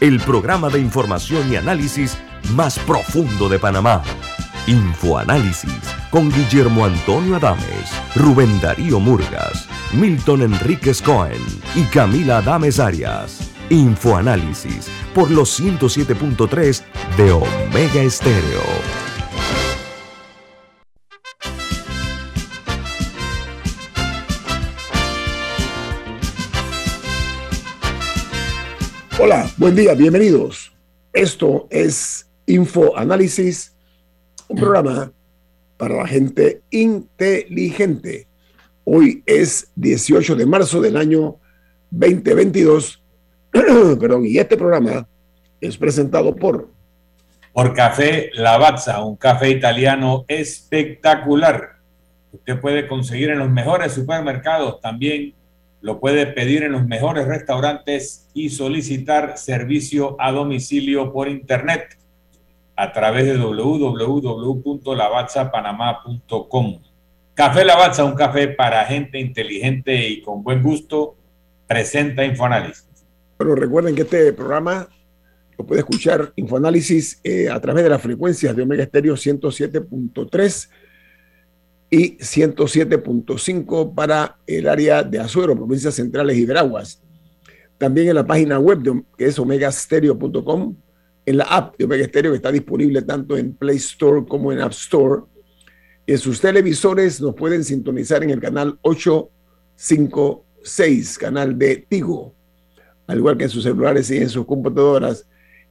el programa de información y análisis más profundo de Panamá. Infoanálisis con Guillermo Antonio Adames, Rubén Darío Murgas, Milton Enríquez Cohen y Camila Adames Arias. Infoanálisis por los 107.3 de Omega Estéreo. Hola, buen día, bienvenidos. Esto es Infoanálisis, un programa para la gente inteligente. Hoy es 18 de marzo del año 2022 Perdón, y este programa es presentado por... Por Café Lavazza, un café italiano espectacular. Usted puede conseguir en los mejores supermercados, también lo puede pedir en los mejores restaurantes y solicitar servicio a domicilio por internet a través de www.lavazzapanamá.com. Café Lavazza, un café para gente inteligente y con buen gusto, presenta Infoanálisis. Pero recuerden que este programa lo puede escuchar Infoanálisis eh, a través de las frecuencias de Omega Estéreo 107.3 y 107.5 para el área de Azuero, provincias centrales y Veraguas. También en la página web de, que es omegastereo.com, en la app de Omega que está disponible tanto en Play Store como en App Store. En sus televisores nos pueden sintonizar en el canal 856, canal de Tigo al igual que en sus celulares y en sus computadoras.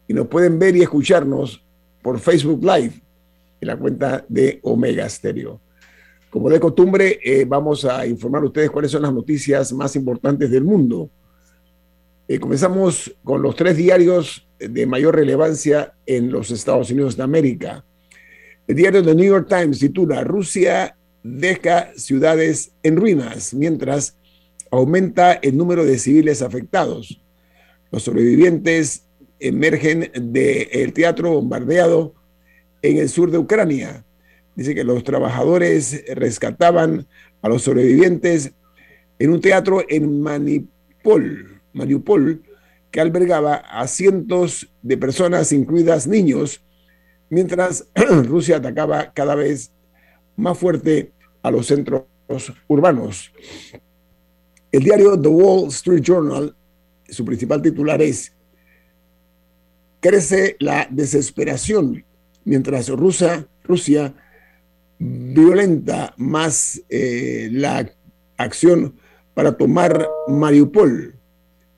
Y nos pueden ver y escucharnos por Facebook Live en la cuenta de Omega Stereo. Como de costumbre, eh, vamos a informar a ustedes cuáles son las noticias más importantes del mundo. Eh, comenzamos con los tres diarios de mayor relevancia en los Estados Unidos de América. El diario The New York Times titula Rusia deja ciudades en ruinas mientras aumenta el número de civiles afectados. Los sobrevivientes emergen del teatro bombardeado en el sur de Ucrania. Dice que los trabajadores rescataban a los sobrevivientes en un teatro en Manipol, Mariupol, que albergaba a cientos de personas, incluidas niños, mientras Rusia atacaba cada vez más fuerte a los centros urbanos. El diario The Wall Street Journal su principal titular es, crece la desesperación mientras Rusia, Rusia violenta más eh, la acción para tomar Mariupol.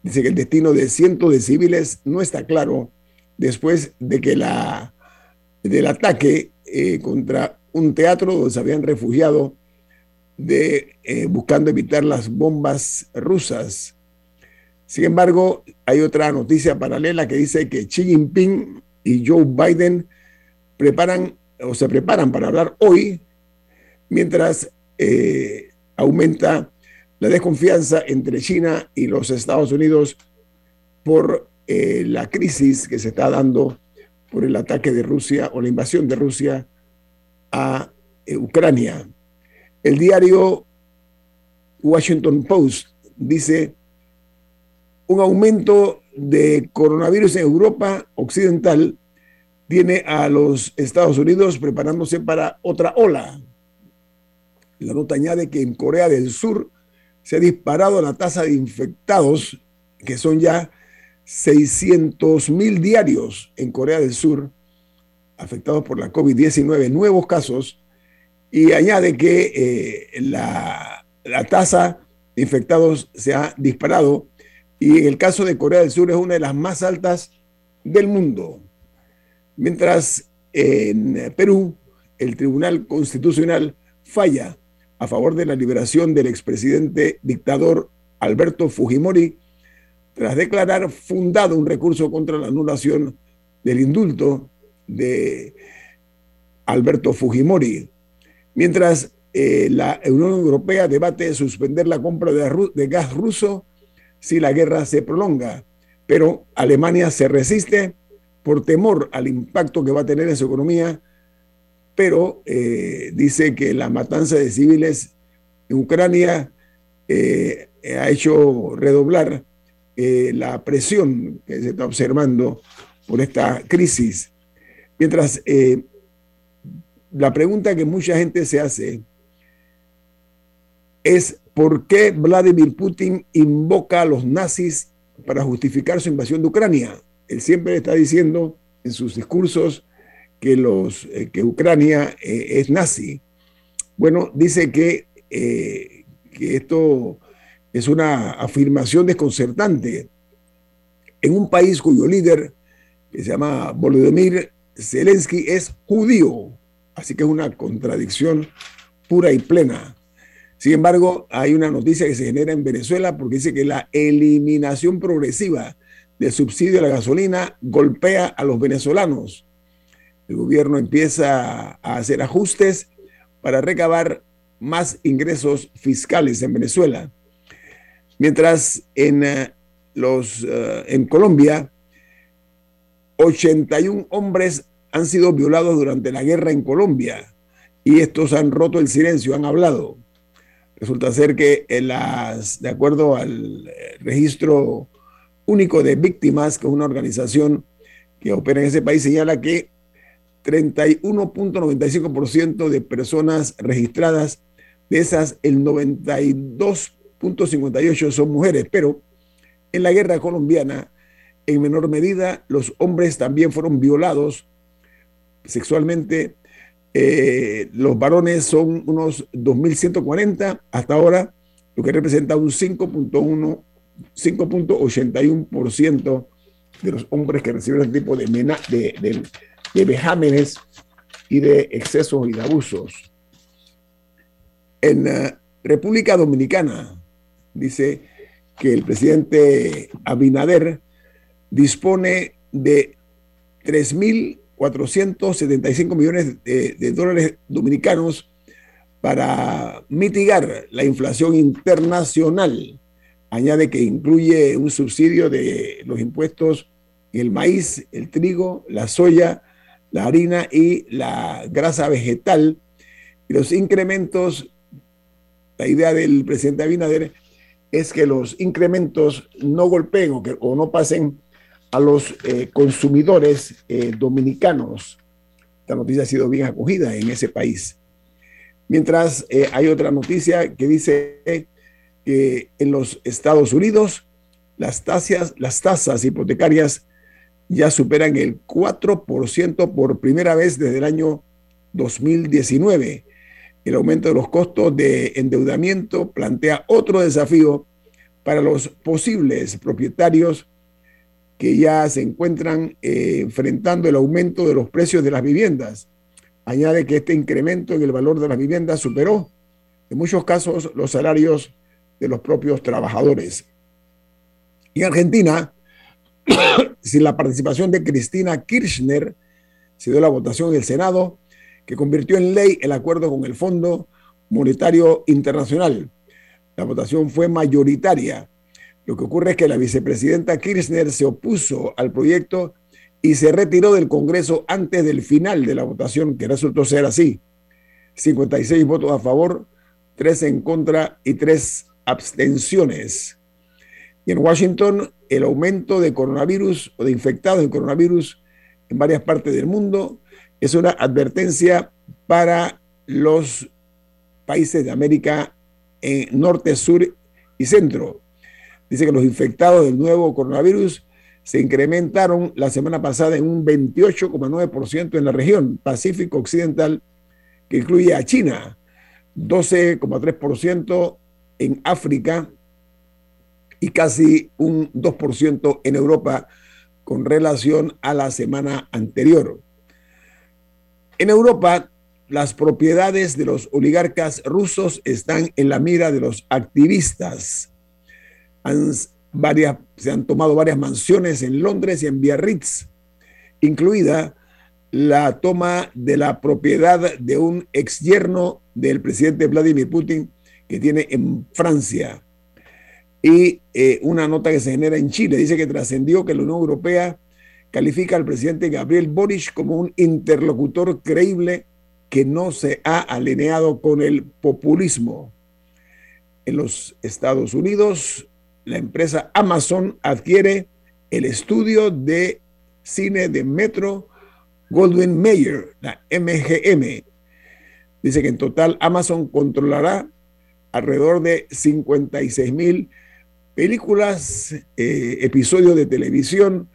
Dice que el destino de cientos de civiles no está claro después de que la, del ataque eh, contra un teatro donde se habían refugiado de, eh, buscando evitar las bombas rusas. Sin embargo, hay otra noticia paralela que dice que Xi Jinping y Joe Biden preparan o se preparan para hablar hoy, mientras eh, aumenta la desconfianza entre China y los Estados Unidos por eh, la crisis que se está dando por el ataque de Rusia o la invasión de Rusia a eh, Ucrania. El diario Washington Post dice un aumento de coronavirus en Europa Occidental tiene a los Estados Unidos preparándose para otra ola. La nota añade que en Corea del Sur se ha disparado la tasa de infectados, que son ya 600 mil diarios en Corea del Sur, afectados por la COVID-19, nuevos casos, y añade que eh, la, la tasa de infectados se ha disparado y en el caso de Corea del Sur es una de las más altas del mundo. Mientras en Perú el Tribunal Constitucional falla a favor de la liberación del expresidente dictador Alberto Fujimori tras declarar fundado un recurso contra la anulación del indulto de Alberto Fujimori. Mientras eh, la Unión Europea debate suspender la compra de, de gas ruso si la guerra se prolonga, pero Alemania se resiste por temor al impacto que va a tener en su economía, pero eh, dice que la matanza de civiles en Ucrania eh, ha hecho redoblar eh, la presión que se está observando por esta crisis. Mientras la pregunta que mucha gente se hace es por qué Vladimir Putin invoca a los nazis para justificar su invasión de Ucrania. Él siempre está diciendo en sus discursos que, los, eh, que Ucrania eh, es nazi. Bueno, dice que, eh, que esto es una afirmación desconcertante en un país cuyo líder, que se llama Volodymyr Zelensky, es judío. Así que es una contradicción pura y plena. Sin embargo, hay una noticia que se genera en Venezuela porque dice que la eliminación progresiva del subsidio a la gasolina golpea a los venezolanos. El gobierno empieza a hacer ajustes para recabar más ingresos fiscales en Venezuela. Mientras en, eh, los, eh, en Colombia, 81 hombres han sido violados durante la guerra en Colombia y estos han roto el silencio, han hablado. Resulta ser que en las, de acuerdo al eh, registro único de víctimas, que es una organización que opera en ese país, señala que 31.95% de personas registradas, de esas el 92.58 son mujeres, pero en la guerra colombiana, en menor medida, los hombres también fueron violados sexualmente. Eh, los varones son unos 2.140 hasta ahora, lo que representa un 5.1, 5.81% de los hombres que reciben este tipo de, de, de, vejámenes y de excesos y de abusos. En uh, República Dominicana dice que el presidente Abinader dispone de 3.000 475 millones de, dólares dominicanos para mitigar la inflación internacional. Añade que incluye un subsidio de los impuestos el maíz, el trigo, la soya, la harina y la grasa vegetal. Y los incrementos, la idea del presidente Abinader es que los incrementos no golpeen o, que, no pasen a los eh, consumidores eh, dominicanos. Esta noticia ha sido bien acogida en ese país. Mientras eh, hay otra noticia que dice en los Estados Unidos las tasas, las tasas hipotecarias ya superan el 4% por primera vez desde el año 2019. El aumento de los costos de endeudamiento plantea otro desafío para los posibles propietarios que ya se encuentran eh, enfrentando el aumento de los precios de las viviendas. Añade que este incremento en el valor de las viviendas superó, en muchos casos, los salarios de los propios trabajadores. Y en Argentina, sin la participación de Cristina Kirchner, se dio la votación en el Senado que convirtió en ley el acuerdo con el Fondo Monetario Internacional. La votación fue mayoritaria lo que ocurre es que la vicepresidenta Kirchner se opuso al proyecto y se retiró del Congreso antes del final de la votación, que resultó ser así. 56 votos a favor, 3 en contra y 3 abstenciones. Y en Washington, el aumento de coronavirus o de infectados de coronavirus en varias partes del mundo es una advertencia para los países de América en norte, sur y centro. Dice que los infectados del nuevo coronavirus se incrementaron la semana pasada en un 28,9% en la región Pacífico Occidental, que incluye a China, 12,3% en África y casi un 2% en Europa con relación a la semana anterior. En Europa, las propiedades de los oligarcas rusos están en la mira de los activistas se han tomado varias mansiones en Londres y en Biarritz. incluida la toma de la propiedad de un ex yerno del presidente Vladimir Putin que tiene en Francia. Y eh, una nota que se genera en Chile dice que trascendió que la Unión Europea califica al presidente Gabriel Boric como un interlocutor creíble que no se ha alineado con el populismo. En los Estados Unidos, la empresa Amazon adquiere el estudio de cine de Metro Goldwyn Mayer, la MGM. Dice que en total Amazon controlará alrededor de 56 mil películas, eh, episodios de televisión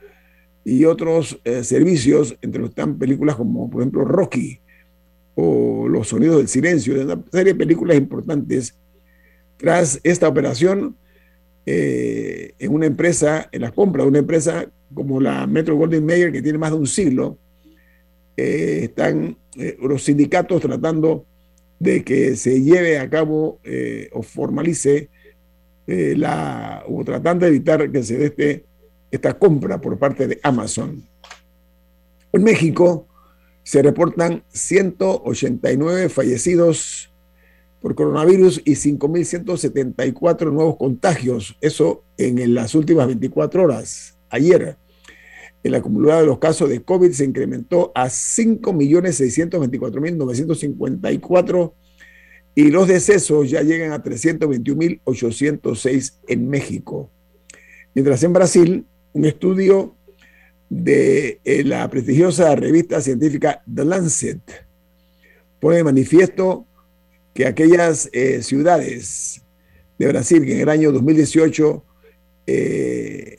y otros eh, servicios, entre los que están películas como por ejemplo Rocky o Los Sonidos del Silencio, una serie de películas importantes. Tras esta operación, eh, en una empresa, en la compra de una empresa como la Metro Golden Mayer, que tiene más de un siglo, están los sindicatos tratando de que se lleve a cabo o formalice la, o tratando de evitar que se dé este, esta compra por parte de Amazon. En México se reportan 189 fallecidos por coronavirus y 5.174 nuevos contagios. Eso en las últimas 24 horas. Ayer, el acumulado de los casos de COVID se incrementó a 5.624.954 y los decesos ya llegan a 321.806 en México. Mientras en Brasil, un estudio de eh, la prestigiosa revista científica The Lancet pone de manifiesto que aquellas eh, ciudades de Brasil que en el año 2018 eh,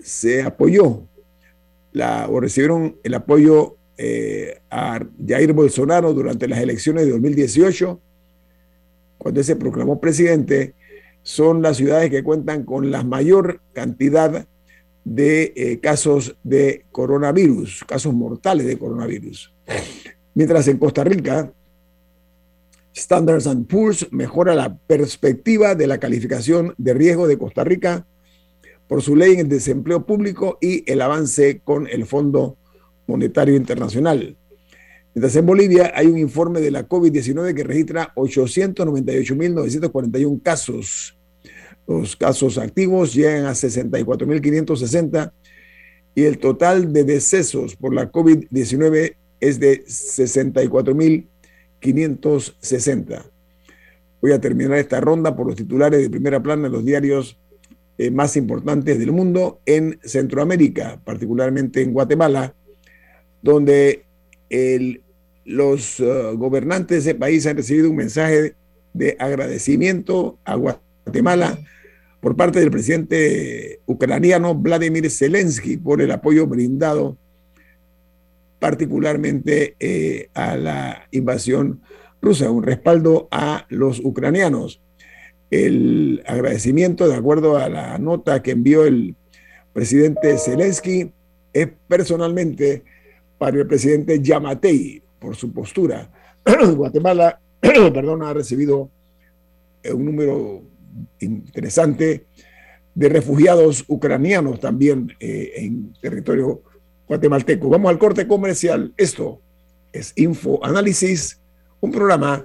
se apoyó o recibieron el apoyo a Jair Bolsonaro durante las elecciones de 2018, cuando se proclamó presidente, son las ciudades que cuentan con la mayor cantidad de eh, casos de coronavirus, casos mortales de coronavirus. Mientras en Costa Rica, Standards Poor's mejora la perspectiva de la calificación de riesgo de Costa Rica por su ley en el desempleo público y el avance con el Fondo Monetario Internacional. Mientras en Bolivia hay un informe de la COVID-19 que registra 898.941 casos los casos activos llegan a 64.560 y el total de decesos por la COVID-19 es de 64.560. Voy a terminar esta ronda por los titulares de primera plana de los diarios eh, más importantes del mundo en Centroamérica, particularmente en Guatemala, donde los uh, gobernantes de ese país han recibido un mensaje de agradecimiento a Guatemala por parte del presidente ucraniano Vladimir Zelensky por el apoyo brindado particularmente eh, a la invasión rusa, un respaldo a los ucranianos. El agradecimiento, de acuerdo a la nota que envió el presidente Zelensky, es personalmente para el presidente Yamatei por su postura. Guatemala, perdón, ha recibido un número interesante de refugiados ucranianos también eh, en territorio guatemalteco. Vamos al corte comercial. Esto es Info Análisis, un programa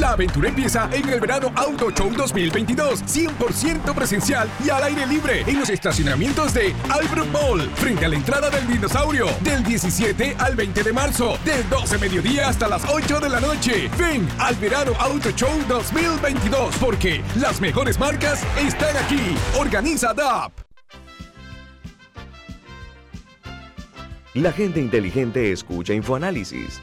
La aventura empieza en el verano Auto Show 2022, 100% presencial y al aire libre en los estacionamientos de Albrook Mall, frente a la entrada del dinosaurio, del 17 al 20 de marzo, de 12 mediodía hasta las 8 de la noche. Ven al verano Auto Show 2022, porque las mejores marcas están aquí. Organiza DAP. La gente inteligente escucha InfoAnálisis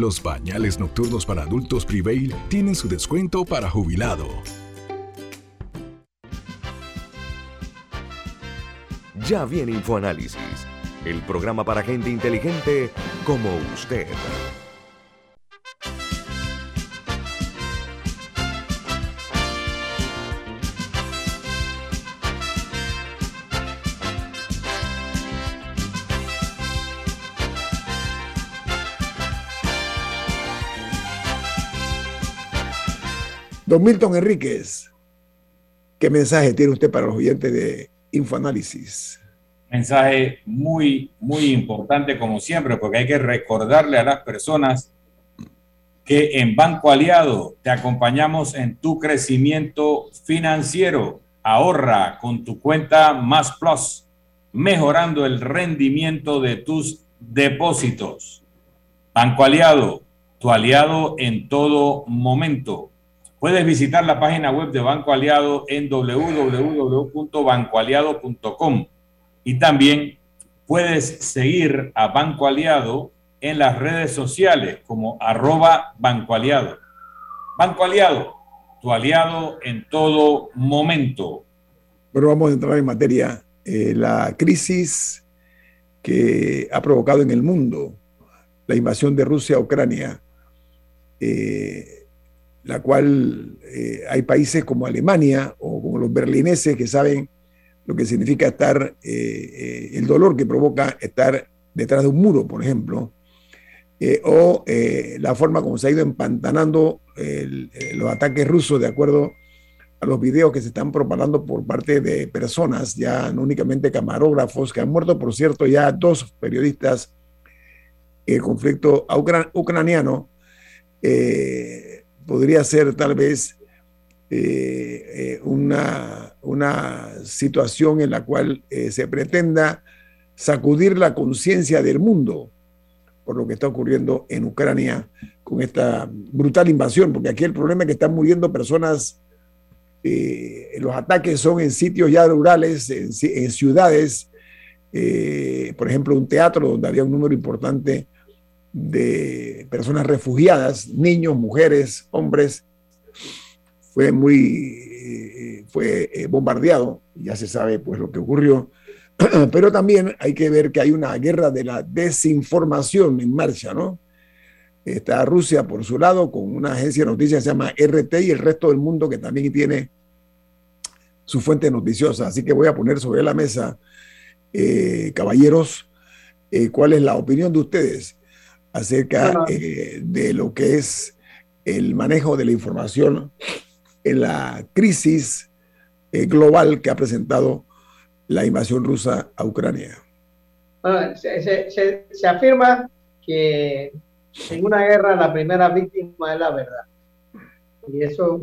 Los pañales nocturnos para adultos Prevail tienen su descuento para jubilado. Ya viene InfoAnálisis, el programa para gente inteligente como usted. Don Milton Enríquez, ¿qué mensaje tiene usted para los oyentes de Infoanálisis? Mensaje muy, muy importante como siempre, porque hay que recordarle a las personas que en Banco Aliado te acompañamos en tu crecimiento financiero. Ahorra con tu cuenta Más Plus, mejorando el rendimiento de tus depósitos. Banco Aliado, tu aliado en todo momento. Puedes visitar la página web de Banco Aliado en www.bancoaliado.com y también puedes seguir a Banco Aliado en las redes sociales como arroba Banco Aliado. Banco Aliado, tu aliado en todo momento. Bueno, vamos a entrar en materia. Eh, la crisis que ha provocado en el mundo la invasión de Rusia a Ucrania. Eh, la cual eh, hay países como Alemania o como los berlineses que saben lo que significa estar, eh, eh, el dolor que provoca estar detrás de un muro, por ejemplo, o la forma como se ha ido empantanando los ataques rusos de acuerdo a los videos que se están propagando por parte de personas, ya no únicamente camarógrafos, que han muerto, por cierto, ya dos periodistas el conflicto ucraniano podría ser tal vez eh, eh, una, una, situación en la cual eh, se pretenda sacudir la conciencia del mundo por lo que está ocurriendo en Ucrania con esta brutal invasión, porque aquí el problema es que están muriendo personas, los ataques son en sitios ya rurales, en, en ciudades, por ejemplo, un teatro donde había un número importante de personas refugiadas, niños, mujeres, hombres, fue muy, eh, fue eh, bombardeado, ya se sabe pues lo que ocurrió, pero también hay que ver que hay una guerra de la desinformación en marcha, ¿no? Está Rusia por su lado con una agencia de noticias que se llama RT y el resto del mundo que también tiene su fuente noticiosa. Así que voy a poner sobre la mesa, eh, caballeros, cuál es la opinión de ustedes acerca eh, de lo que es el manejo de la información en la crisis eh, global que ha presentado la invasión rusa a Ucrania. se, afirma que en una guerra la primera víctima es la verdad. Y eso,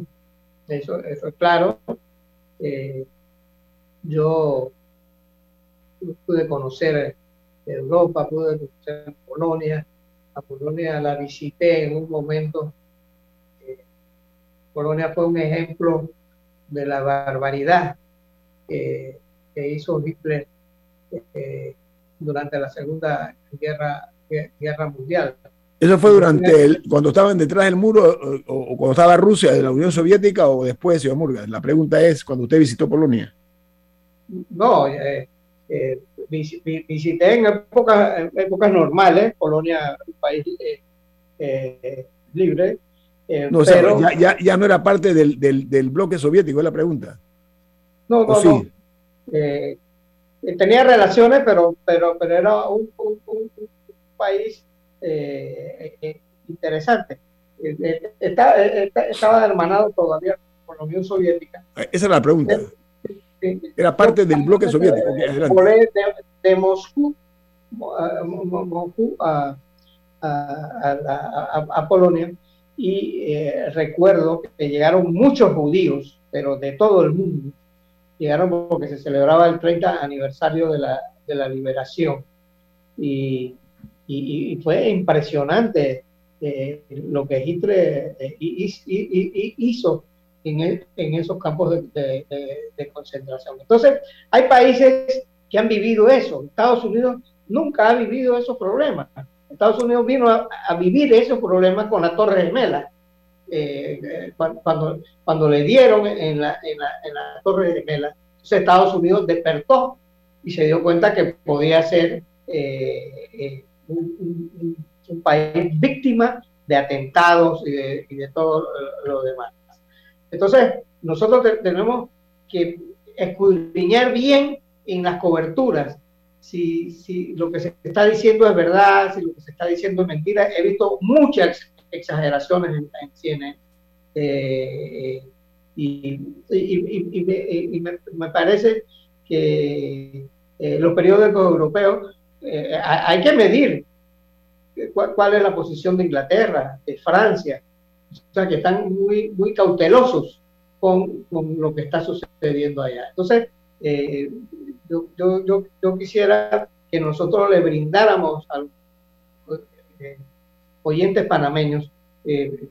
eso, eso es claro. Eh, yo pude conocer Europa, pude conocer Polonia, a Polonia la visité en un momento. Eh, Polonia fue un ejemplo de la barbaridad que hizo Hitler eh, durante la Segunda Guerra, Guerra Mundial. ¿Eso fue durante el, cuando estaban detrás del muro o, cuando estaba Rusia de la Unión Soviética o después, señor Murga? La pregunta es, cuando usted visitó Polonia. No, eh, eh, visité en épocas, épocas normales, Polonia, un país eh, eh, libre. no, pero, ya, ya, no era parte del, del, bloque soviético, es la pregunta. No, no, sí? tenía relaciones, pero, pero, pero era un, un, país interesante. Estaba, estaba hermanado todavía con la Unión Soviética. Esa era la pregunta. Era parte del bloque soviético. De, de, Moscú a, a, Polonia y eh, recuerdo que llegaron muchos judíos, pero de todo el mundo. Llegaron porque se celebraba el 30 aniversario de la, de la liberación. Y, y, fue impresionante eh, lo que Hitler eh, hizo en, esos campos de, concentración. Entonces, hay países que han vivido eso. Estados Unidos nunca ha vivido esos problemas. Estados Unidos vino a, vivir esos problemas con la Torre Gemela. Eh, eh cuando, le dieron en la, en la, en Torre Gemela, Estados Unidos despertó y se dio cuenta que podía ser eh, eh, un, un, país víctima de atentados y de, y de todo lo demás. Entonces, nosotros tenemos que escudriñar bien en las coberturas si, lo que se está diciendo es verdad, si lo que se está diciendo es mentira. He visto muchas exageraciones en, en CNN. Eh, y, me, parece que eh, los periódicos europeos eh, hay que medir cuál, es la posición de Inglaterra, de Francia, o sea que están muy, muy cautelosos con, con lo que está sucediendo allá. Entonces, eh, yo, yo, yo, quisiera que nosotros le brindáramos a los eh, oyentes panameños, eh,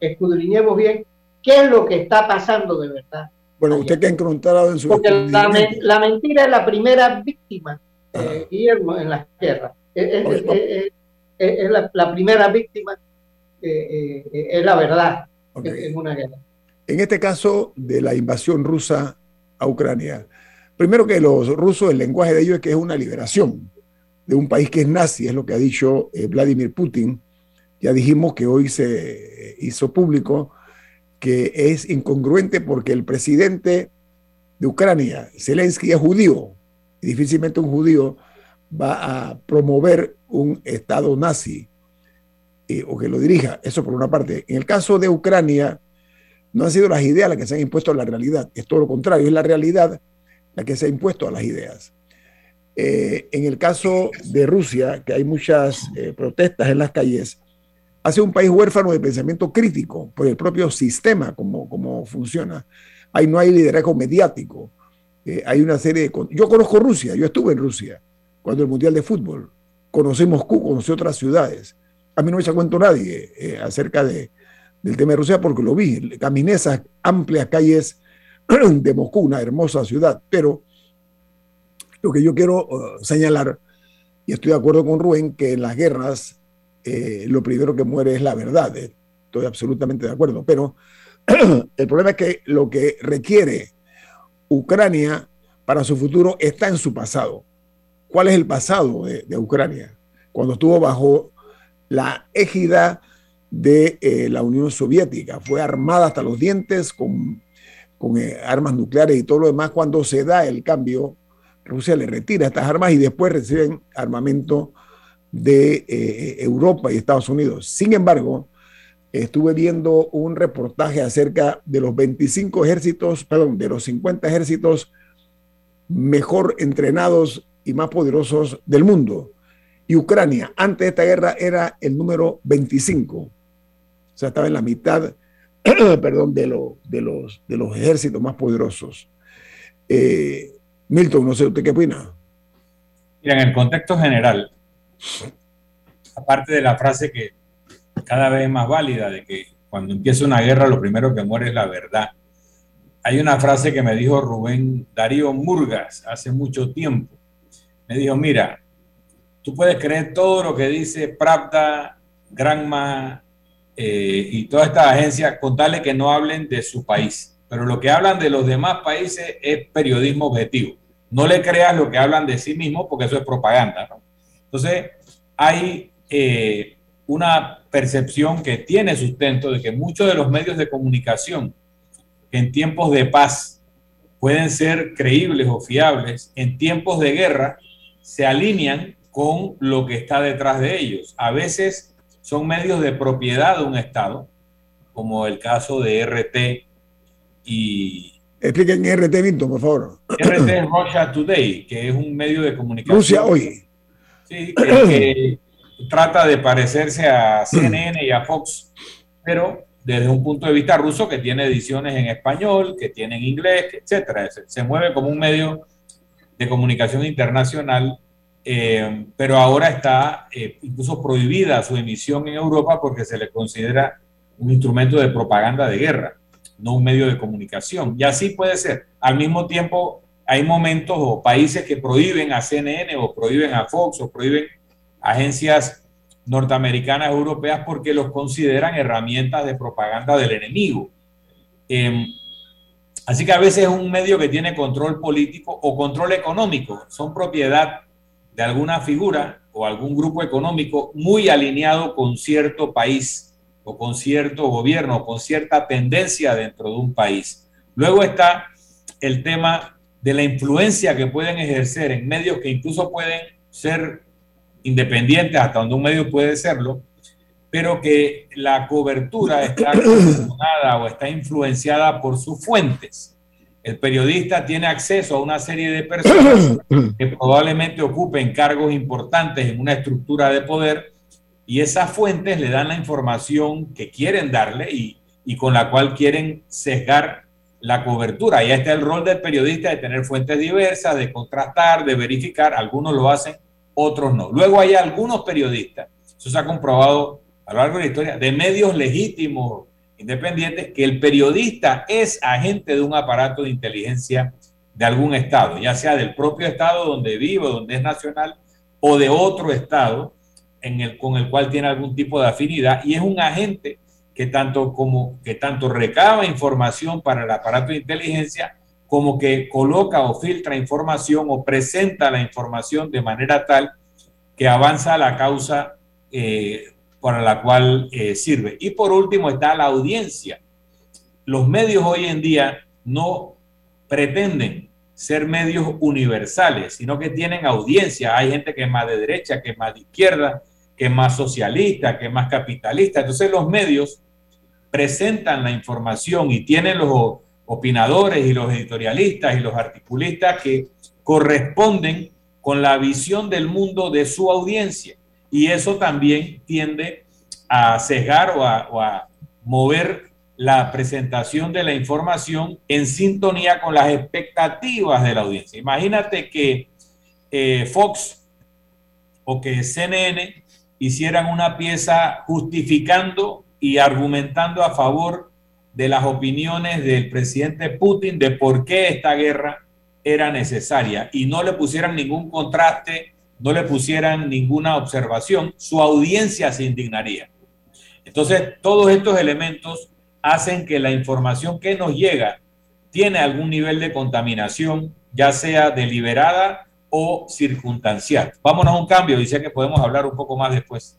escudriñemos bien qué es lo que está pasando de verdad. Bueno, usted que ha encontrado en su... Porque la, mentira es la primera víctima, eh, Guillermo, en la guerra. Es, la, primera víctima, es la verdad en una guerra. En este caso de la invasión rusa a Ucrania, Primero que los rusos, el lenguaje de ellos es que es una liberación de un país que es nazi, es lo que ha dicho eh, Vladimir Putin. Ya dijimos que hoy se hizo público que es incongruente porque el presidente de Ucrania, Zelensky, es judío. Y difícilmente un judío va a promover un Estado nazi o que lo dirija. Eso por una parte. En el caso de Ucrania, no han sido las ideas las que se han impuesto a la realidad. Es todo lo contrario, es la realidad la que se ha impuesto a las ideas. Eh, en el caso de Rusia, que hay muchas eh, protestas en las calles, hace un país huérfano de pensamiento crítico por el propio sistema, como, como funciona. Ahí no hay liderazgo mediático. Eh, hay una serie de... Yo conozco Rusia, yo estuve en Rusia cuando el Mundial de Fútbol. Conocí Moscú, conocí otras ciudades. A mí no me se cuento nadie acerca de, del tema de Rusia porque lo vi. Caminé esas amplias calles de Moscú, una hermosa ciudad, pero lo que yo quiero uh, señalar, y estoy de acuerdo con Rubén, que en las guerras eh, lo primero que muere es la verdad, eh, estoy absolutamente de acuerdo, pero el problema es que lo que requiere Ucrania para su futuro está en su pasado. ¿Cuál es el pasado de, Ucrania? Cuando estuvo bajo la égida de eh, la Unión Soviética, fue armada hasta los dientes con con eh, armas nucleares y todo lo demás, cuando se da el cambio, Rusia le retira estas armas y después reciben armamento de eh, Europa y Estados Unidos. Sin embargo, estuve viendo un reportaje acerca de los 25 ejércitos, perdón, de los 50 ejércitos mejor entrenados y más poderosos del mundo. Y Ucrania, antes de esta guerra, era el número 25. O sea, estaba en la mitad perdón, de, de, los, de los ejércitos más poderosos. Eh, Milton, no sé, ¿usted qué opina? Mira, en el contexto general, aparte de la frase que cada vez es más válida, de que cuando empieza una guerra lo primero que muere es la verdad, hay una frase que me dijo Rubén Darío Murgas hace mucho tiempo. Me dijo, mira, tú puedes creer todo lo que dice Pravda, Granma, eh, y todas estas agencias, contarle que no hablen de su país, pero lo que hablan de los demás países es periodismo objetivo. No le creas lo que hablan de sí mismo porque eso es propaganda. Entonces, hay eh, una percepción que tiene sustento de que muchos de los medios de comunicación en tiempos de paz pueden ser creíbles o fiables, en tiempos de guerra se alinean con lo que está detrás de ellos. A veces son medios de propiedad de un Estado, como el caso de RT y... Expliquen RT, Vinto, por favor. RT es Russia Today, que es un medio de comunicación. Rusia hoy. Sí, que trata de parecerse a CNN y a Fox, pero desde un punto de vista ruso que tiene ediciones en español, que tiene en inglés, etcétera. Se, mueve como un medio de comunicación internacional, eh, pero ahora está eh, incluso prohibida su emisión en Europa porque se le considera un instrumento de propaganda de guerra, no un medio de comunicación. Y así puede ser. Al mismo tiempo, hay momentos o países que prohíben a CNN o prohíben a Fox o prohíben agencias norteamericanas, europeas, porque los consideran herramientas de propaganda del enemigo. Em, así que a veces es un medio que tiene control político o control económico, son propiedad de alguna figura o algún grupo económico muy alineado con cierto país o con cierto gobierno o con cierta tendencia dentro de un país. Luego está el tema de la influencia que pueden ejercer en medios que incluso pueden ser independientes hasta donde un medio puede serlo, pero que la cobertura está o está influenciada por sus fuentes. El periodista tiene acceso a una serie de personas que probablemente ocupen cargos importantes en una estructura de poder y esas fuentes le dan la información que quieren darle y, y con la cual quieren sesgar la cobertura. Y este es el rol del periodista de tener fuentes diversas, de contrastar, de verificar. Algunos lo hacen otros no. Luego hay algunos periodistas, eso se ha comprobado a lo largo de la historia, de medios legítimos, independientes, que el periodista es agente de un aparato de inteligencia de algún estado, ya sea del propio estado donde vive, donde es nacional, o de otro estado con el cual tiene algún tipo de afinidad, y es un agente que tanto, como, que tanto recaba información para el aparato de inteligencia como que coloca o filtra información o presenta la información de manera tal que avanza la causa eh, para la cual eh, sirve. Y por último está la audiencia. Los medios hoy en día no pretenden ser medios universales, sino que tienen audiencia. Hay gente que es más de derecha, que es más de izquierda, que es más socialista, que es más capitalista. Entonces los medios presentan la información y tienen los opinadores y los editorialistas y los articulistas que corresponden con la visión del mundo de su audiencia. Y eso también tiende a sesgar o a, mover la presentación de la información en sintonía con las expectativas de la audiencia. Imagínate que eh, Fox o que CNN hicieran una pieza justificando y argumentando a favor de las opiniones del presidente Putin de por qué esta guerra era necesaria y no le pusieran ningún contraste, no le pusieran ninguna observación, su audiencia se indignaría. Entonces, todos estos elementos hacen que la información que nos llega tiene algún nivel de contaminación, ya sea deliberada o circunstancial. Vámonos a un cambio, dice que podemos hablar un poco más después.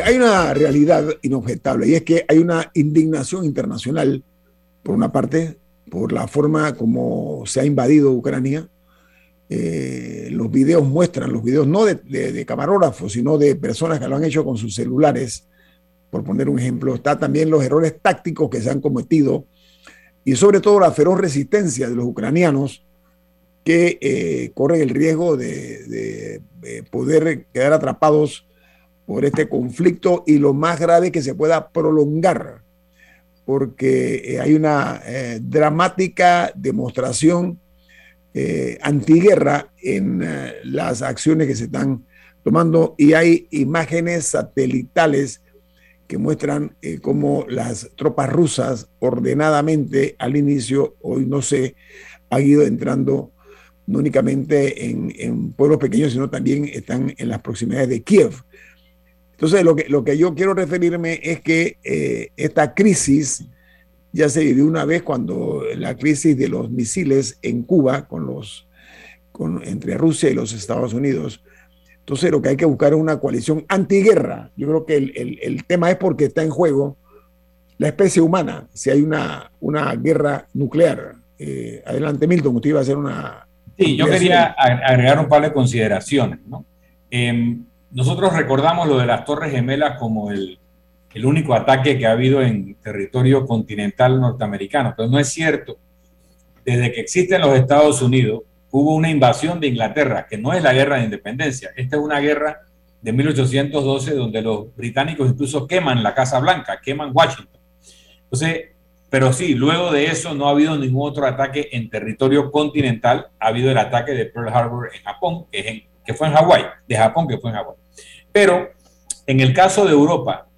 Hay una realidad inobjetable y es que hay una indignación internacional, por una parte, por la forma como se ha invadido Ucrania. Eh, los videos muestran, los videos no de, camarógrafos, sino de personas que lo han hecho con sus celulares, por poner un ejemplo. Está también los errores tácticos que se han cometido y sobre todo la feroz resistencia de los ucranianos que eh, corren el riesgo de, de poder quedar atrapados por este conflicto y lo más grave que se pueda prolongar, porque eh, hay una eh, dramática demostración eh, antiguerra en las acciones que se están tomando y hay imágenes satelitales que muestran cómo las tropas rusas ordenadamente al inicio, hoy no sé, han ido entrando no únicamente en, en pueblos pequeños, sino también están en las proximidades de Kiev entonces, lo que, lo que yo quiero referirme es que eh, esta crisis ya se vivió una vez cuando la crisis de los misiles en Cuba con los, con, entre Rusia y los Estados Unidos. Entonces, lo que hay que buscar es una coalición antiguerra. Yo creo que el, el, tema es porque está en juego la especie humana, si hay una, una guerra nuclear. Eh, adelante, Milton, usted iba a hacer una... Sí, yo quería agregar un par de consideraciones. ¿no? Em, nosotros recordamos lo de las Torres Gemelas como el, único ataque que ha habido en territorio continental norteamericano, pero no es cierto. Desde que existen los Estados Unidos, hubo una invasión de Inglaterra, que no es la guerra de independencia. Esta es una guerra de 1812 donde los británicos incluso queman la Casa Blanca, queman Washington. Entonces, pero sí, luego de eso no ha habido ningún otro ataque en territorio continental. Ha habido el ataque de Pearl Harbor en Japón, que, que fue en Hawái, de Japón que fue en Hawái. Pero en el caso de Europa,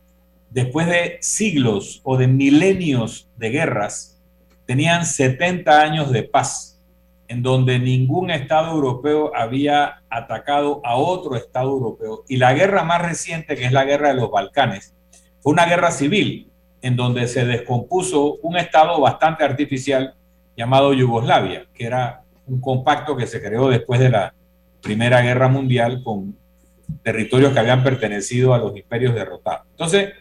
después de siglos o de milenios de guerras, tenían 70 años de paz, en donde ningún Estado europeo había atacado a otro Estado europeo. Y la guerra más reciente, que es la guerra de los Balcanes, fue una guerra civil, en donde se descompuso un Estado bastante artificial llamado Yugoslavia, que era un compacto que se creó después de la Primera Guerra Mundial con territorios que habían pertenecido a los imperios derrotados. Entonces,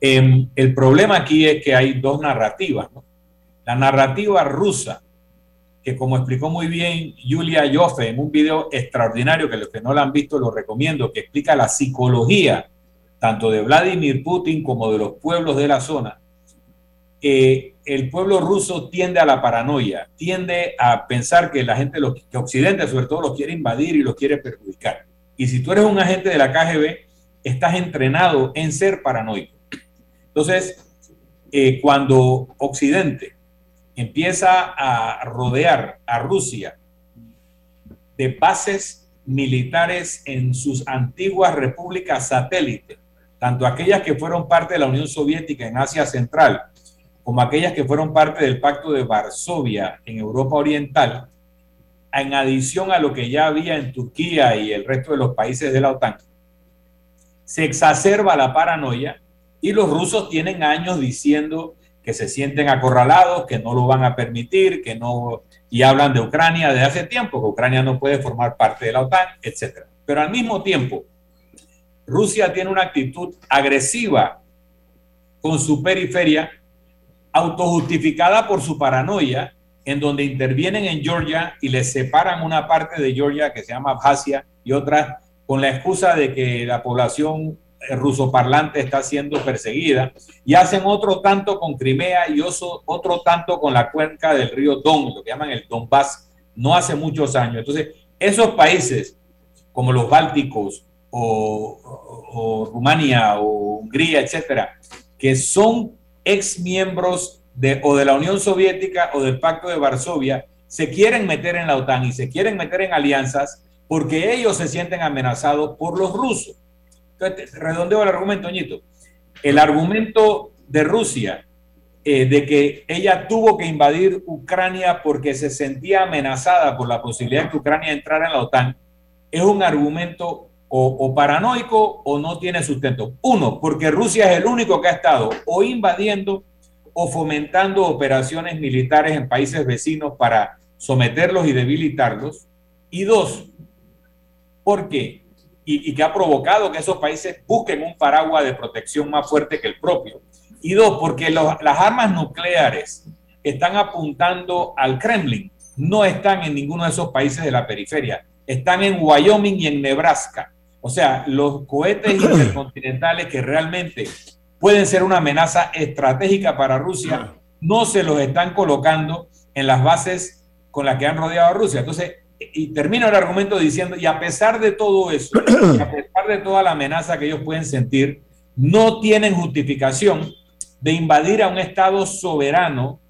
em, el problema aquí es que hay dos narrativas. La narrativa rusa, que como explicó muy bien Julia Joffe en un video extraordinario que los que no lo han visto lo recomiendo, que explica la psicología tanto de Vladimir Putin como de los pueblos de la zona, eh, el pueblo ruso tiende a la paranoia, tiende a pensar que la gente, que Occidente sobre todo, los quiere invadir y los quiere perjudicar. Y si tú eres un agente de la KGB, estás entrenado en ser paranoico. Entonces, eh, cuando Occidente empieza a rodear a Rusia de bases militares en sus antiguas repúblicas satélites, tanto aquellas que fueron parte de la Unión Soviética en Asia Central, como aquellas que fueron parte del Pacto de Varsovia en Europa Oriental, en adición a lo que ya había en Turquía y el resto de los países de la OTAN, se exacerba la paranoia y los rusos tienen años diciendo que se sienten acorralados, que no lo van a permitir, que no, y hablan de Ucrania desde hace tiempo, que Ucrania no puede formar parte de la OTAN, etc. Pero al mismo tiempo, Rusia tiene una actitud agresiva con su periferia, autojustificada por su paranoia en donde intervienen en Georgia y les separan una parte de Georgia que se llama Abjasia y otra con la excusa de que la población rusoparlante está siendo perseguida y hacen otro tanto con Crimea y otro tanto con la cuenca del río Don, lo que llaman el Donbass, no hace muchos años. Entonces, esos países como los Bálticos o, o Rumania o Hungría, etcétera, que son ex miembros o de la Unión Soviética o del Pacto de Varsovia se quieren meter en la OTAN y se quieren meter en alianzas porque ellos se sienten amenazados por los rusos. Entonces, redondeo el argumento, Ñito. El argumento de Rusia eh, de que ella tuvo que invadir Ucrania porque se sentía amenazada por la posibilidad de que Ucrania entrara en la OTAN, es un argumento o, paranoico o no tiene sustento. Uno, porque Rusia es el único que ha estado o invadiendo o fomentando operaciones militares en países vecinos para someterlos y debilitarlos. Y dos, porque y, y que ha provocado que esos países busquen un paraguas de protección más fuerte que el propio. Y dos, porque las armas nucleares están apuntando al Kremlin, no están en ninguno de esos países de la periferia, están en Wyoming y en Nebraska. O sea, los cohetes intercontinentales que realmente pueden ser una amenaza estratégica para Rusia, no se los están colocando en las bases con las que han rodeado a Rusia. Entonces, y termino el argumento diciendo, y a pesar de todo eso, a pesar de toda la amenaza que ellos pueden sentir, no tienen justificación de invadir a un Estado soberano,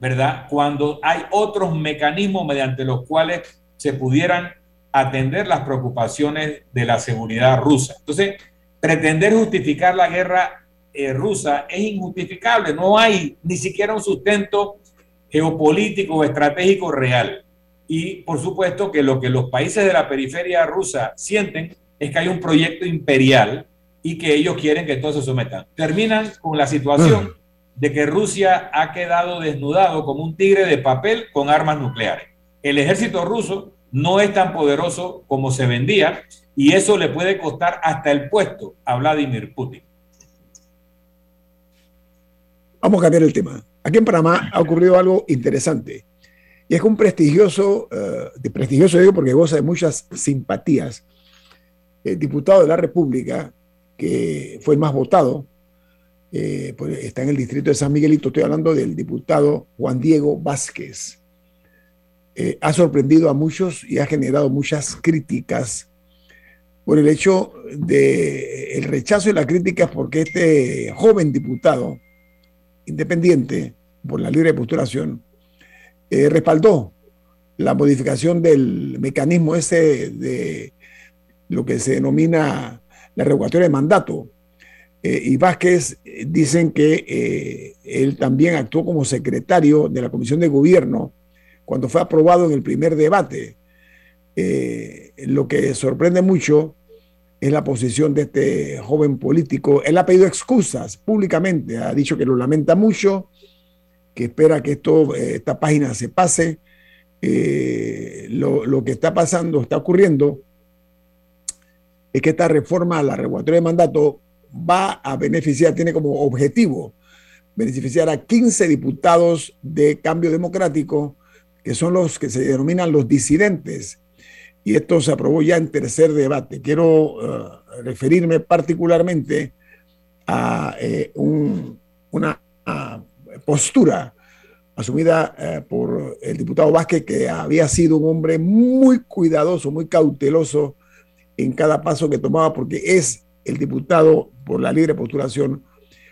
¿verdad? Cuando hay otros mecanismos mediante los cuales se pudieran atender las preocupaciones de la seguridad rusa. Entonces, pretender justificar la guerra eh, rusa es injustificable. No hay ni siquiera un sustento geopolítico o estratégico real. Y por supuesto que lo que los países de la periferia rusa sienten es que hay un proyecto imperial y que ellos quieren que todos se sometan. Terminan con la situación de que Rusia ha quedado desnudado como un tigre de papel con armas nucleares. El ejército ruso no es tan poderoso como se vendía y eso le puede costar hasta el puesto a Vladimir Putin. Vamos a cambiar el tema. Aquí en Panamá ha ocurrido algo interesante. Y es que un prestigioso, eh, prestigioso digo porque goza de muchas simpatías, el diputado de la República, que fue el más votado, eh, está en el distrito de San Miguelito, estoy hablando del diputado Juan Diego Vázquez. Eh, ha sorprendido a muchos y ha generado muchas críticas por el hecho de el rechazo y la crítica porque este joven diputado independiente por la libre postulación eh, respaldó la modificación del mecanismo ese de lo que se denomina la revocatoria de mandato. Eh, y Vázquez eh, dicen que eh, él también actuó como secretario de la Comisión de Gobierno cuando fue aprobado en el primer debate. lo que sorprende mucho es la posición de este joven político. Él ha pedido excusas públicamente, ha dicho que lo lamenta mucho, que espera que esto, esta página se pase. Lo, lo que está pasando, está ocurriendo, es que esta reforma a la revocatoria de mandato va a beneficiar, tiene como objetivo beneficiar a 15 diputados de cambio democrático, que son los que se denominan los disidentes. Y esto se aprobó ya en tercer debate. Quiero uh, referirme particularmente a eh, un, una uh, postura asumida uh, por el diputado Vázquez, que había sido un hombre muy cuidadoso, muy cauteloso en cada paso que tomaba, porque es el diputado por la libre postulación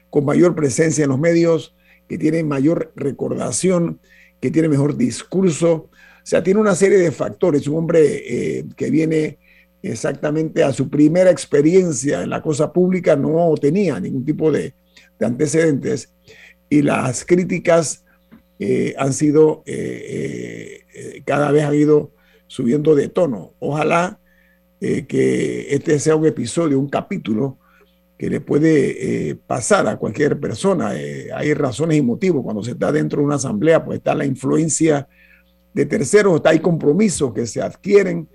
con mayor presencia en los medios, que tiene mayor recordación, que tiene mejor discurso. Sea, tiene una serie de factores. Un hombre eh, que viene exactamente a su primera experiencia en la cosa pública, no tenía ningún tipo de, antecedentes. Y las críticas eh, han sido, eh, cada vez han ido subiendo de tono. Ojalá eh, que este sea un episodio, un capítulo que le puede eh, pasar a cualquier persona. Eh, hay razones y motivos. Cuando se está dentro de una asamblea, pues está la influencia de terceros, hay compromisos que se adquieren.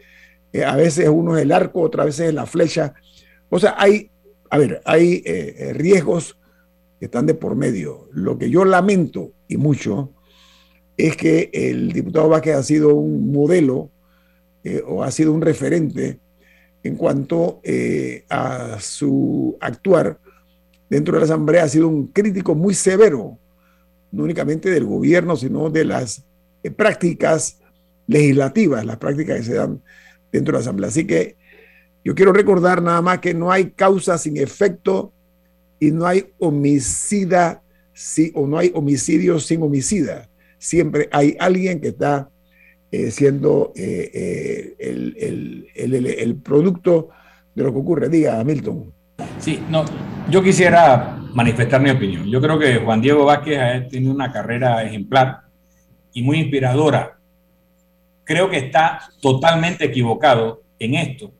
a veces uno es el arco, otras veces es la flecha. O sea, hay, a ver, hay riesgos que están de por medio. Lo que yo lamento y mucho es que el diputado Vázquez ha sido un modelo o ha sido un referente en cuanto eh, a su actuar dentro de la Asamblea, ha sido un crítico muy severo, no únicamente del gobierno, sino de las eh, prácticas legislativas, las prácticas que se dan dentro de la Asamblea. Así que yo quiero recordar nada más que no hay causa sin efecto y no hay homicida si, o no hay homicidio sin homicida. Siempre hay alguien que está eh, siendo eh, eh, el, producto de lo que ocurre. Diga, Milton. Sí, no, yo quisiera manifestar mi opinión. Yo creo que Juan Diego Vázquez ha tenido una carrera ejemplar y muy inspiradora. Creo que está totalmente equivocado en esto,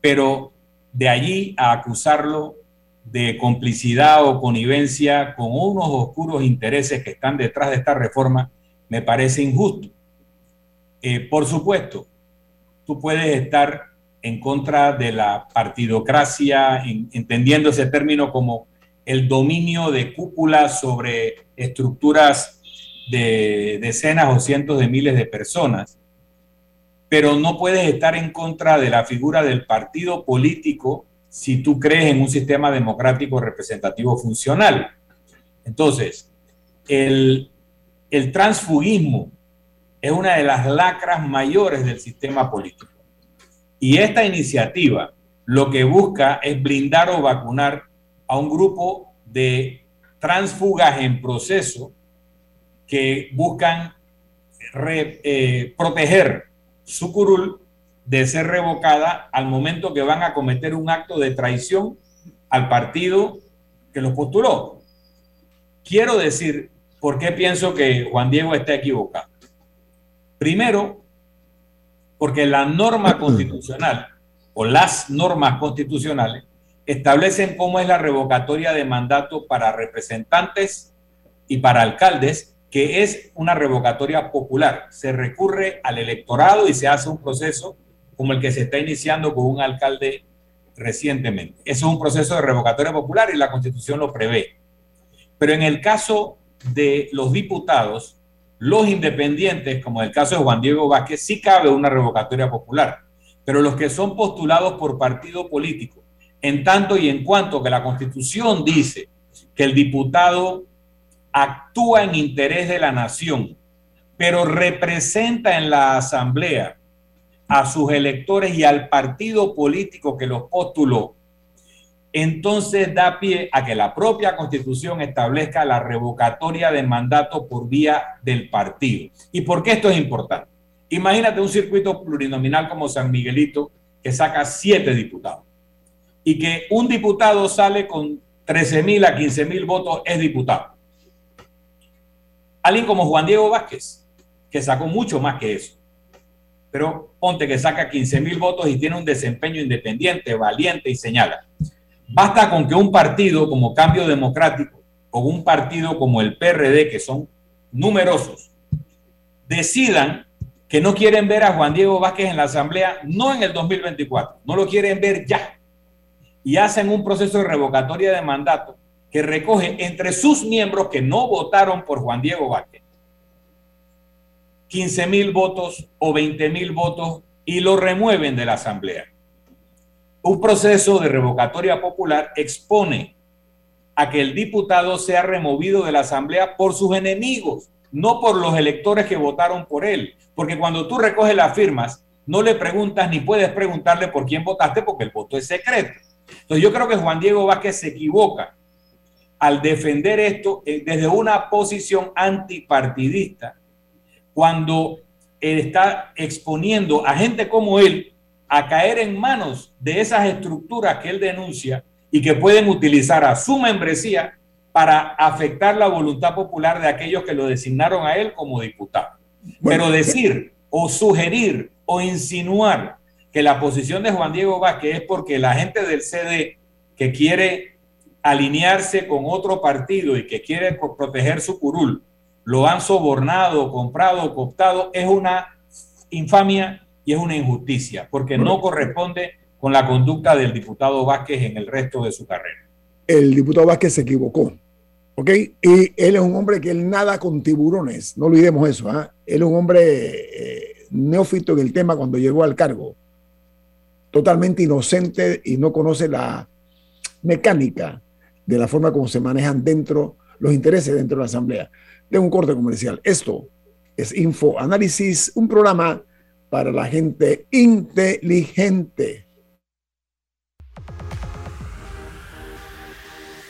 pero de allí a acusarlo de complicidad o connivencia con unos oscuros intereses que están detrás de esta reforma, me parece injusto. Eh, por supuesto, tú puedes estar en contra de la partidocracia, entendiendo ese término como el dominio de cúpulas sobre estructuras de decenas o cientos de miles de personas, pero no puedes estar en contra de la figura del partido político si tú crees en un sistema democrático representativo funcional. Entonces, el, el transfugismo es una de las lacras mayores del sistema político. Y esta iniciativa lo que busca es blindar o vacunar a un grupo de transfugas en proceso que buscan eh, proteger su curul de ser revocada al momento que van a cometer un acto de traición al partido que los postuló. Quiero decir por qué pienso que Juan Diego está equivocado. Primero, porque la norma constitucional o las normas constitucionales establecen cómo es la revocatoria de mandato para representantes y para alcaldes, que es una revocatoria popular. Se recurre al electorado y se hace un proceso como el que se está iniciando con un alcalde recientemente. Eso es un proceso de revocatoria popular y la constitución lo prevé. Pero en el caso de los diputados, los independientes, como el caso de Juan Diego Vázquez, sí cabe una revocatoria popular. Pero los que son postulados por partido político en tanto y en cuanto que la Constitución dice que el diputado actúa en interés de la nación, pero representa en la Asamblea a sus electores y al partido político que los postuló, entonces da pie a que la propia Constitución establezca la revocatoria de mandato por vía del partido. ¿Y por qué esto es importante? Imagínate un circuito plurinominal como San Miguelito que saca siete diputados y que un diputado sale con 13 mil a 15 mil votos es diputado. Alguien como Juan Diego Vázquez, que sacó mucho más que eso. Pero ponte que saca 15 mil votos y tiene un desempeño independiente, valiente y señala. Basta con que un partido como Cambio Democrático o un partido como el PRD, que son numerosos, decidan que no quieren ver a Juan Diego Vázquez en la Asamblea, no en el 2024, no lo quieren ver ya y hacen un proceso de revocatoria de mandato que recoge entre sus miembros que no votaron por Juan Diego Vázquez 15 mil votos o 20 mil votos y lo remueven de la Asamblea. Un proceso de revocatoria popular expone a que el diputado sea removido de la Asamblea por sus enemigos, no por los electores que votaron por él. Porque cuando tú recoges las firmas, no le preguntas ni puedes preguntarle por quién votaste porque el voto es secreto. Entonces yo creo que Juan Diego Vázquez se equivoca al defender esto eh, desde una posición antipartidista, cuando está exponiendo a gente como él a caer en manos de esas estructuras que él denuncia y que pueden utilizar a su membresía para afectar la voluntad popular de aquellos que lo designaron a él como diputado. Pero decir o sugerir o insinuar que la posición de Juan Diego Vázquez es porque la gente del CD que quiere alinearse con otro partido y que quiere proteger su curul, lo han sobornado, comprado, cooptado, es una infamia y es una injusticia, porque no corresponde con la conducta del diputado Vázquez en el resto de su carrera. El diputado Vázquez se equivocó, ¿ok? Y él es un hombre que él nada con tiburones, no olvidemos eso, ¿ah? Él es un hombre eh, neófito en el tema cuando llegó al cargo totalmente inocente y no conoce la mecánica de la forma como se manejan dentro los intereses dentro de la Asamblea. De un corte comercial. Esto es Info Análisis, un programa para la gente inteligente.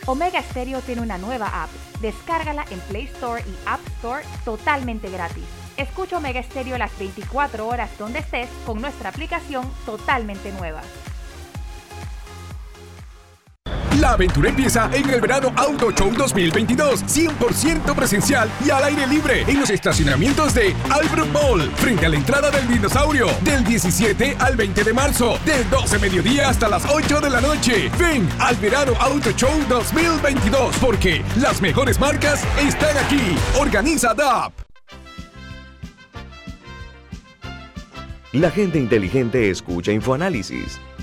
Omega Stereo tiene una nueva app. Descárgala en Play Store y App Store totalmente gratis. Escucha Omega Estéreo las 24 horas donde estés con nuestra aplicación totalmente nueva. La aventura empieza en el verano Auto Show 2022, 100% presencial y al aire libre en los estacionamientos de Albrook Mall, frente a la entrada del dinosaurio, del 17 al 20 de marzo, del 12 mediodía hasta las 8 de la noche. Ven al verano Auto Show 2022, porque las mejores marcas están aquí. Organiza DAP. La gente inteligente escucha InfoAnálisis.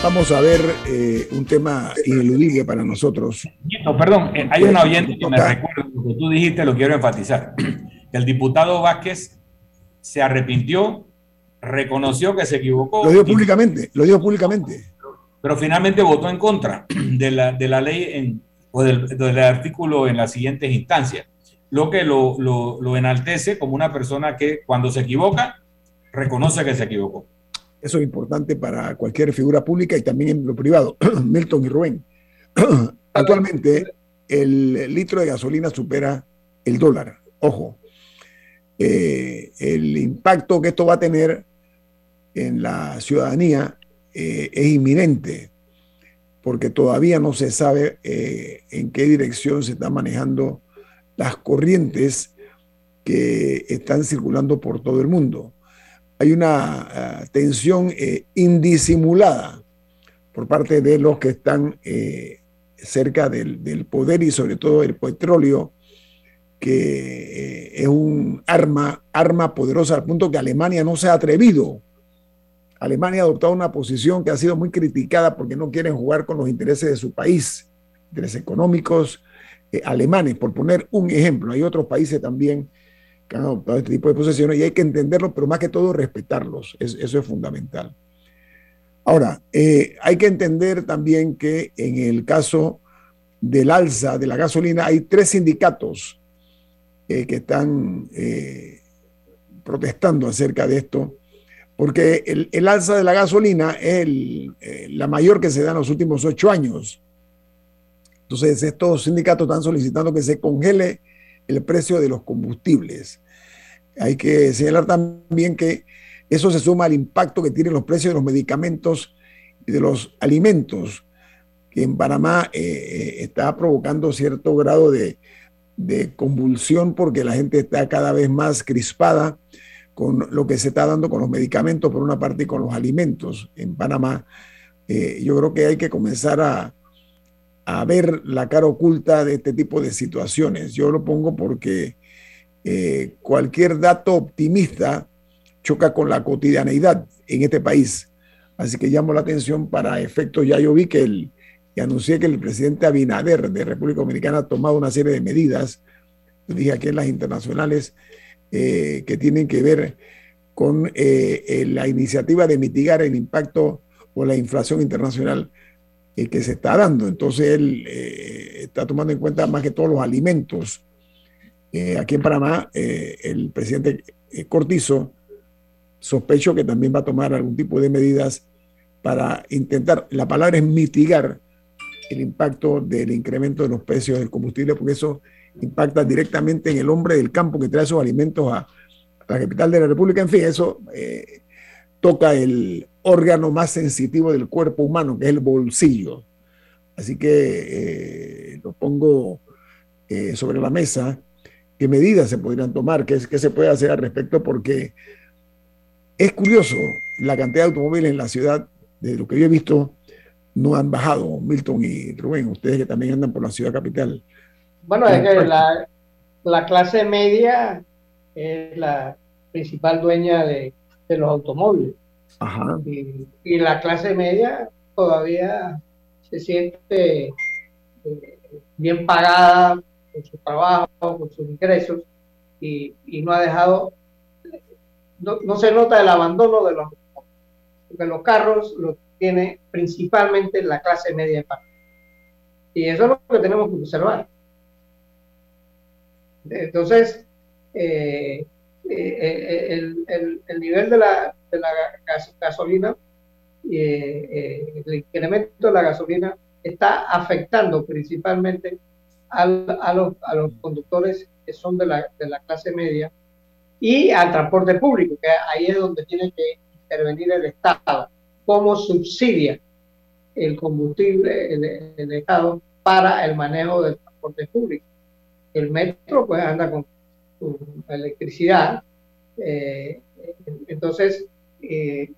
Vamos a ver eh, un tema ineludible para nosotros. No, perdón, eh, hay una oyente que me recuerda lo que tú dijiste, lo quiero enfatizar. El diputado Vázquez se arrepintió, reconoció que se equivocó. Lo dijo públicamente, lo dijo públicamente. Pero finalmente votó en contra de la, de la ley en, o del, del, artículo en las siguientes instancias, lo que lo, lo, lo enaltece como una persona que cuando se equivoca, reconoce que se equivocó. Eso es importante para cualquier figura pública y también en lo privado. Milton y Rubén. Actualmente el litro de gasolina supera el dólar. Ojo, eh, el impacto que esto va a tener en la ciudadanía eh, es inminente, porque todavía no se sabe eh, en qué dirección se están manejando las corrientes que están circulando por todo el mundo hay una uh, tensión eh, indisimulada por parte de los que están eh, cerca del, del, poder y sobre todo el petróleo, que eh, es un arma, arma poderosa al punto que Alemania no se ha atrevido. Alemania ha adoptado una posición que ha sido muy criticada porque no quieren jugar con los intereses de su país, intereses económicos alemanes, por poner un ejemplo. Hay otros países también han adoptado este tipo de posesiones y hay que entenderlo, pero más que todo respetarlos. Es, eso es fundamental. Ahora, eh, hay que entender también que en el caso del alza de la gasolina hay tres sindicatos eh, que están eh, protestando acerca de esto, porque el, alza de la gasolina es la mayor que se da en los últimos ocho años. Entonces, estos sindicatos están solicitando que se congele el precio de los combustibles. Hay que señalar también que eso se suma al impacto que tienen los precios de los medicamentos y de los alimentos, que en Panamá eh, eh, está provocando cierto grado de, convulsión porque la gente está cada vez más crispada con lo que se está dando con los medicamentos por una parte y con los alimentos en Panamá. Eh, yo creo que hay que comenzar a, a ver la cara oculta de este tipo de situaciones. Yo lo pongo porque eh, cualquier dato optimista choca con la cotidianeidad en este país. Así que llamo la atención para efectos. Ya yo vi que el, y anuncié que el presidente Abinader de República Dominicana ha tomado una serie de medidas, dije aquí en las internacionales, eh, que tienen que ver con eh, la iniciativa de mitigar el impacto o la inflación internacional eh, que se está dando. Entonces él eh, está tomando en cuenta más que todos los alimentos. Eh, aquí en Panamá, eh, el presidente Cortizo sospecho que también va a tomar algún tipo de medidas para intentar, la palabra es mitigar el impacto del incremento de los precios del combustible, porque eso impacta directamente en el hombre del campo que trae esos alimentos a, a la capital de la República. En fin, eso eh, toca el órgano más sensitivo del cuerpo humano, que es el bolsillo. Así que eh, lo pongo eh, sobre la mesa. ¿Qué medidas se podrían tomar? ¿Qué, ¿Qué, se puede hacer al respecto? Porque es curioso la cantidad de automóviles en la ciudad, de lo que yo he visto, no han bajado. Milton y Rubén, ustedes que también andan por la ciudad capital. Bueno, es que la, la clase media es la principal dueña de, los automóviles. Y, la clase media todavía se siente eh, bien pagada por su trabajo, por sus ingresos, y, no ha dejado, no, se nota el abandono de los porque los carros los tiene principalmente la clase media Y eso es lo que tenemos que observar. Entonces, eh, eh, el, el, nivel de la, de la gasolina, eh, el incremento de la gasolina está afectando principalmente a, los, a los conductores que son de la, de la clase media y al transporte público, que ahí es donde tiene que intervenir el Estado. ¿Cómo subsidia el combustible el Estado para el manejo del transporte público? El metro pues anda con, electricidad, eh, entonces eh,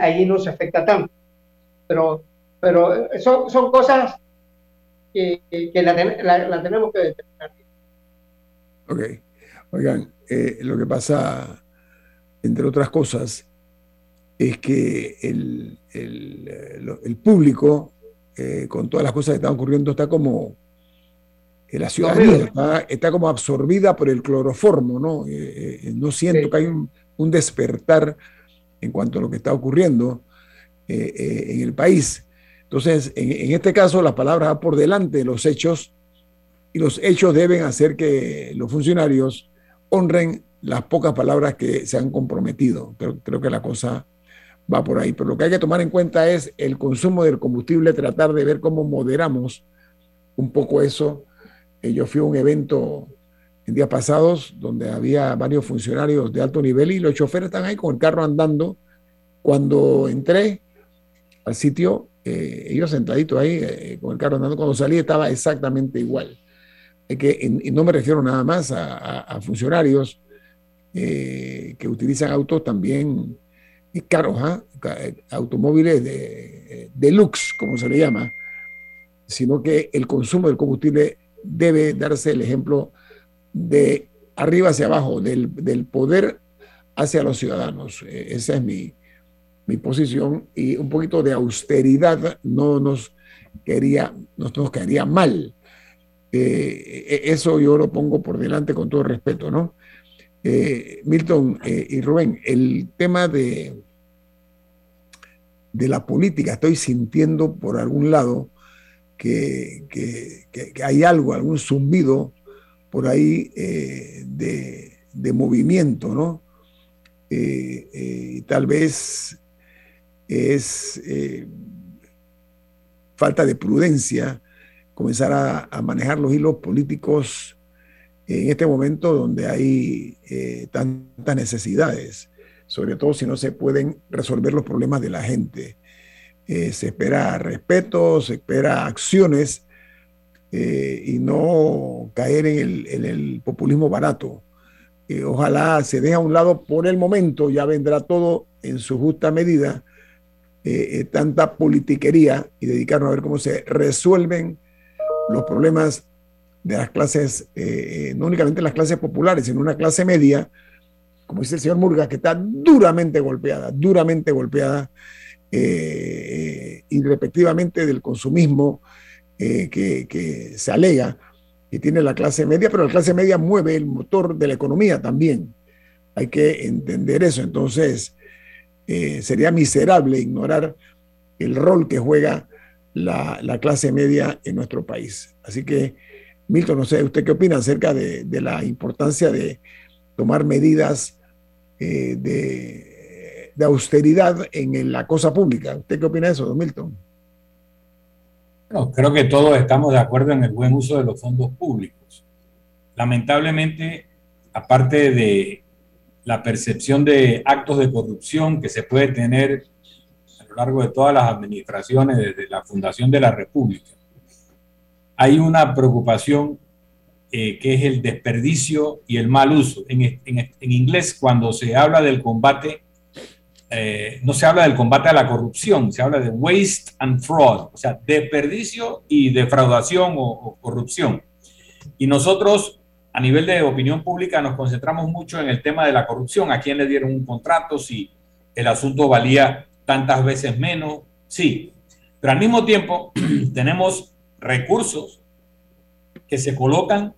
ahí, no se afecta tanto. Pero, pero son, son cosas que, la, tenemos que determinar. Ok. Oigan, eh, lo que pasa, entre otras cosas, es que el, el, público, con todas las cosas que están ocurriendo, está como la ciudadanía está, como absorbida por el cloroformo, ¿no? Eh, eh, no siento que hay un, despertar en cuanto a lo que está ocurriendo eh, en el país. Entonces, en, este caso, las palabras van por delante de los hechos y los hechos deben hacer que los funcionarios honren las pocas palabras que se han comprometido. Creo, creo que la cosa va por ahí. Pero lo que hay que tomar en cuenta es el consumo del combustible, tratar de ver cómo moderamos un poco eso eh, yo fui a un evento en días pasados donde había varios funcionarios de alto nivel y los choferes están ahí con el carro andando. Cuando entré al sitio, eh, ellos sentaditos ahí eh, con el carro andando, cuando salí estaba exactamente igual. que, y no me refiero nada más a, funcionarios que utilizan autos también caros, ¿ah? automóviles de, de lux, como se le llama, sino que el consumo del combustible debe darse el ejemplo de arriba hacia abajo, del, poder hacia los ciudadanos. E, esa es mi, posición y un poquito de austeridad no nos quería, nos, nos mal. Eh, e, eso yo lo pongo por delante con todo respeto, ¿no? Eh, Milton eh, y Rubén, el tema de, de la política, estoy sintiendo por algún lado que, hay algo, algún zumbido por ahí eh, de, movimiento, ¿no? Eh, eh, tal vez es falta de prudencia comenzar a, manejar los hilos políticos en este momento donde hay tantas necesidades, sobre todo si no se pueden resolver los problemas de la gente. Se espera respeto, se espera acciones eh, y no caer en el, populismo barato. Eh, ojalá se deje a un lado por el momento, ya vendrá todo en su justa medida, tanta politiquería y dedicarnos a ver cómo se resuelven los problemas de las clases, no únicamente las clases populares, sino una clase media, como dice el señor Murga, que está duramente golpeada, duramente golpeada eh, irrespectivamente del consumismo eh, que, se alega que tiene la clase media, pero la clase media mueve el motor de la economía también. Hay que entender eso. Entonces, eh, sería miserable ignorar el rol que juega la, clase media en nuestro país. Así que, Milton, no sé, ¿usted qué opina acerca de, la importancia de tomar medidas de de austeridad en la cosa pública. ¿Usted qué opina de eso, don Milton? Creo que todos estamos de acuerdo en el buen uso de los fondos públicos. Lamentablemente, aparte de la percepción de actos de corrupción que se puede tener a lo largo de todas las administraciones desde la fundación de la República, hay una preocupación eh, que es el desperdicio y el mal uso. En, en inglés, cuando se habla del combate eh, no se habla del combate a la corrupción, se habla de waste and fraud, o sea, desperdicio y defraudación o, corrupción. Y nosotros a nivel de opinión pública nos concentramos mucho en el tema de la corrupción, a quién le dieron un contrato, si el asunto valía tantas veces menos, sí, pero al mismo tiempo tenemos recursos que se colocan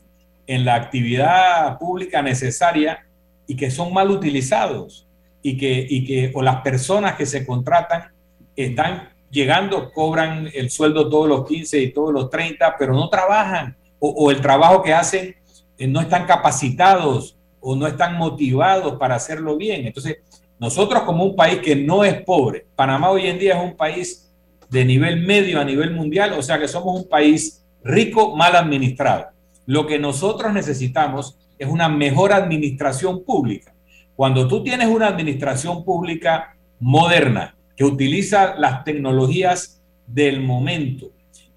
en la actividad pública necesaria y que son mal utilizados y que, y que o las personas que se contratan están llegando, cobran el sueldo todos los 15 y todos los 30, pero no trabajan o, el trabajo que hacen eh, no están capacitados o no están motivados para hacerlo bien. Entonces, nosotros como un país que no es pobre, Panamá hoy en día es un país de nivel medio a nivel mundial, o sea que somos un país rico, mal administrado. Lo que nosotros necesitamos es una mejor administración pública. Cuando tú tienes una administración pública moderna, que utiliza las tecnologías del momento,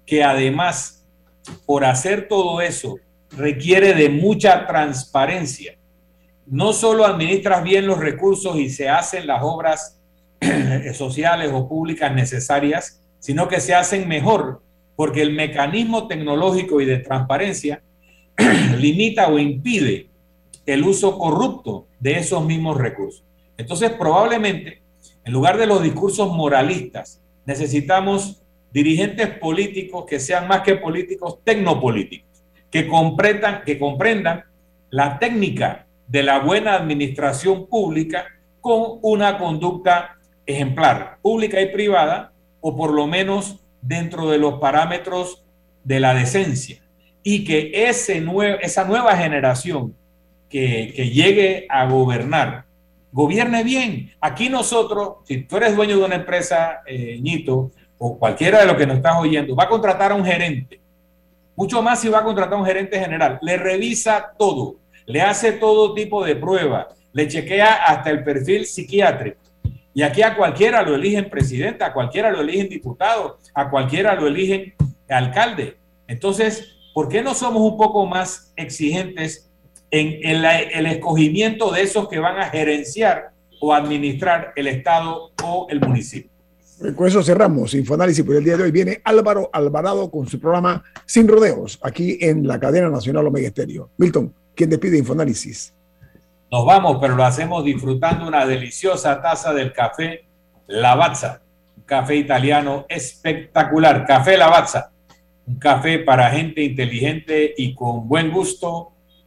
que además, por hacer todo eso, requiere de mucha transparencia. No solo administras bien los recursos y se hacen las obras sociales o públicas necesarias, sino que se hacen mejor, porque el mecanismo tecnológico y de transparencia limita o impide el uso corrupto de esos mismos recursos. Entonces, probablemente, en lugar de los discursos moralistas, necesitamos dirigentes políticos que sean más que políticos, tecnopolíticos que comprendan, que comprendan la técnica de la buena administración pública con una conducta ejemplar, pública y privada, o por lo menos dentro de los parámetros de la decencia. Y que ese esa nueva generación que, llegue a gobernar, gobierne bien. Aquí nosotros, si tú eres dueño de una empresa, eh, Ñito, o cualquiera de los que nos estás oyendo, va a contratar a un gerente mucho más si va a contratar a un gerente general. Le revisa todo, le hace todo tipo de pruebas, le chequea hasta el perfil psiquiátrico. Y aquí a cualquiera lo eligen presidente, a cualquiera lo eligen diputado, a cualquiera lo eligen alcalde. Entonces, ¿por qué no somos un poco más exigentes en, el escogimiento de esos que van a gerenciar o administrar el Estado o el municipio? Con eso cerramos Infoanálisis por el día de hoy. Viene Álvaro Alvarado con su programa Sin Rodeos, aquí en la cadena nacional Omega Estéreo. Milton, ¿quién despide Infoanálisis? Nos vamos, pero lo hacemos disfrutando una deliciosa taza del café Lavazza, un café italiano espectacular. Café Lavazza, un café para gente inteligente y con buen gusto.